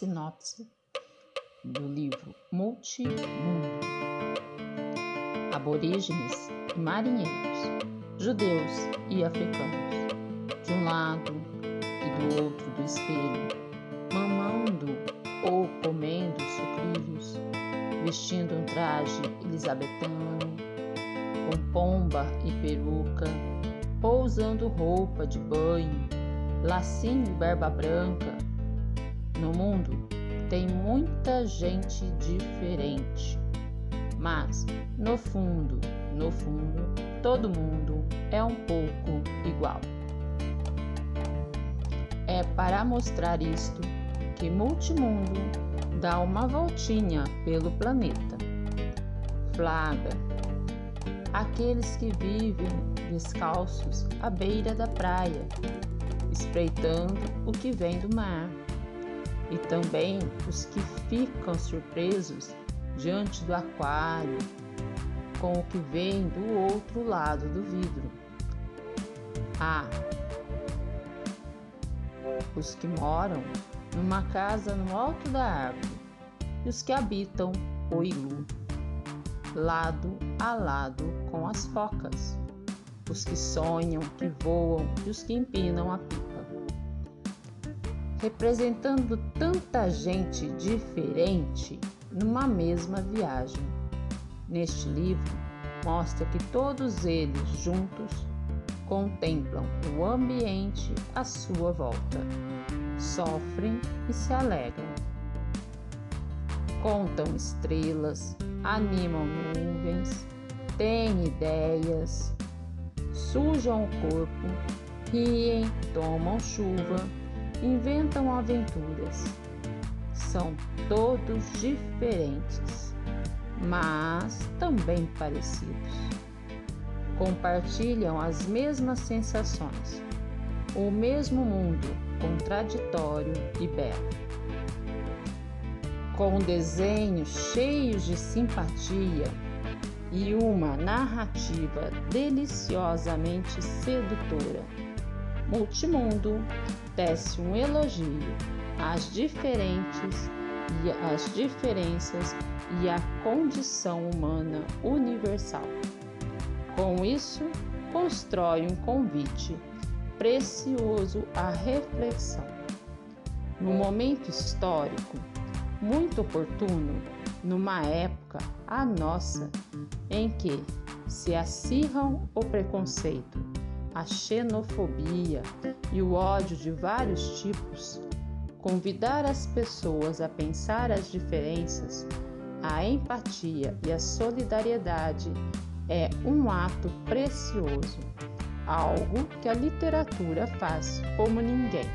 sinopse do livro Multimundo. Aborígenes e marinheiros, judeus e africanos, de um lado e do outro do espelho, mamando ou comendo sucrilhos, vestindo um traje elisabetano, com pomba e peruca, ou usando roupa de banho, lacinho e barba branca. No mundo tem muita gente diferente, mas no fundo, no fundo, todo mundo é um pouco igual. É para mostrar isto que Multimundo dá uma voltinha pelo planeta. Flaga aqueles que vivem descalços à beira da praia, espreitando o que vem do mar, e também os que ficam surpresos diante do aquário com o que vem do outro lado do vidro. Há os que moram numa casa no alto da árvore e os que habitam o ilu, lado a lado com as focas, os que sonham, que voam e os que empinam a pipa. Representando tanta gente diferente numa mesma viagem. Neste livro, mostra que todos eles juntos contemplam o ambiente à sua volta sofrem e se alegram. Contam estrelas, animam nuvens, têm ideias, sujam o corpo, riem, tomam chuva, inventam aventuras. São todos diferentes, mas também parecidos. Compartilham as mesmas sensações, o mesmo mundo contraditório e belo. Com desenhos cheios de simpatia e uma narrativa deliciosamente sedutora, Multimundo tece um elogio às diferentes e às diferenças e à condição humana universal. Com isso, constrói um convite precioso à reflexão. No momento histórico, muito oportuno, numa época, a nossa, em que se acirram o preconceito, a xenofobia e o ódio de vários tipos, convidar as pessoas a pensar as diferenças, a empatia e a solidariedade é um ato precioso algo que a literatura faz como ninguém.